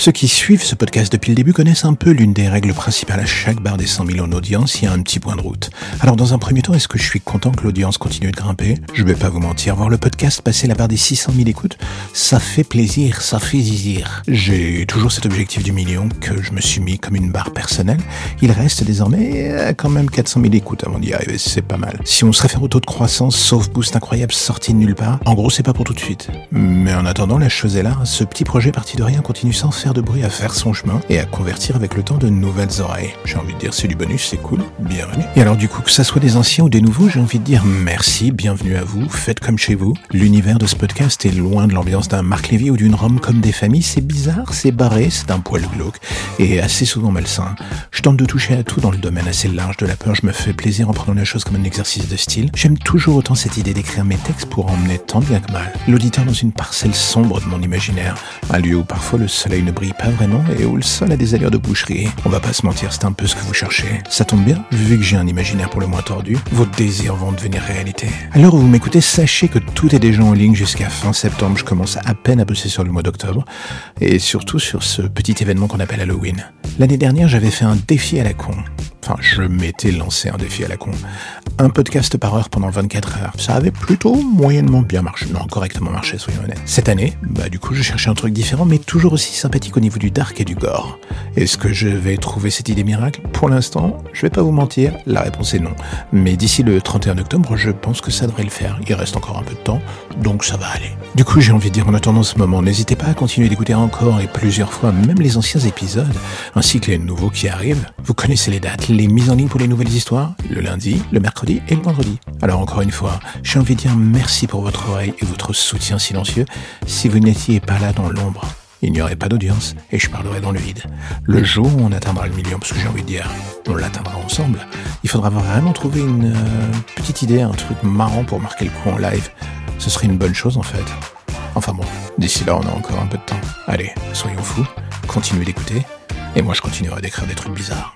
Ceux qui suivent ce podcast depuis le début connaissent un peu l'une des règles principales à chaque barre des 100 millions d'audience, il y a un petit point de route. Alors dans un premier temps, est-ce que je suis content que l'audience continue de grimper? Je vais pas vous mentir, voir le podcast passer la barre des 600 000 écoutes, ça fait plaisir, ça fait zizir. J'ai toujours cet objectif du million que je me suis mis comme une barre personnelle. Il reste désormais euh, quand même 400 000 écoutes avant d'y arriver, c'est pas mal. Si on se réfère au taux de croissance, sauf boost incroyable sorti de nulle part, en gros c'est pas pour tout de suite. Mais en attendant, la chose est là, ce petit projet parti de rien continue sans faire de bruit à faire son chemin et à convertir avec le temps de nouvelles oreilles. J'ai envie de dire c'est du bonus, c'est cool, bienvenue. Et alors du coup, que ça soit des anciens ou des nouveaux, j'ai envie de dire merci, bienvenue à vous, faites comme chez vous. L'univers de ce podcast est loin de l'ambiance d'un Marc Lévy ou d'une Rome comme des familles, c'est bizarre, c'est barré, c'est un poil glauque et assez souvent malsain. Je tente de toucher à tout dans le domaine assez large de la peur, je me fais plaisir en prenant la chose comme un exercice de style. J'aime toujours autant cette idée d'écrire mes textes pour emmener tant bien que mal l'auditeur dans une parcelle sombre de mon imaginaire, un lieu où parfois le soleil ne pas vraiment et où le sol a des allures de boucherie. On va pas se mentir, c'est un peu ce que vous cherchez. Ça tombe bien, vu que j'ai un imaginaire pour le moins tordu, vos désirs vont devenir réalité. Alors vous m'écoutez, sachez que tout est déjà en ligne jusqu'à fin septembre. Je commence à peine à bosser sur le mois d'octobre et surtout sur ce petit événement qu'on appelle Halloween. L'année dernière, j'avais fait un défi à la con. Enfin, je m'étais lancé un défi à la con. Un podcast par heure pendant 24 heures. Ça avait plutôt moyennement bien marché. Non, correctement marché, soyons honnêtes. Cette année, bah du coup, je cherchais un truc différent, mais toujours aussi sympathique au niveau du dark et du gore. Est-ce que je vais trouver cette idée miracle? Pour l'instant, je vais pas vous mentir, la réponse est non. Mais d'ici le 31 octobre, je pense que ça devrait le faire. Il reste encore un peu de temps, donc ça va aller. Du coup, j'ai envie de dire en attendant ce moment, n'hésitez pas à continuer d'écouter encore et plusieurs fois, même les anciens épisodes, ainsi que les nouveaux qui arrivent. Vous connaissez les dates, les mises en ligne pour les nouvelles histoires, le lundi, le mercredi et le vendredi. Alors encore une fois, j'ai envie de dire merci pour votre oreille et votre soutien silencieux. Si vous n'étiez pas là dans l'ombre, il n'y aurait pas d'audience et je parlerai dans le vide. Le jour où on atteindra le million, parce que j'ai envie de dire, on l'atteindra ensemble, il faudra vraiment trouver une euh, petite idée, un truc marrant pour marquer le coup en live. Ce serait une bonne chose en fait. Enfin bon, d'ici là on a encore un peu de temps. Allez, soyons fous, continuez d'écouter, et moi je continuerai d'écrire des trucs bizarres.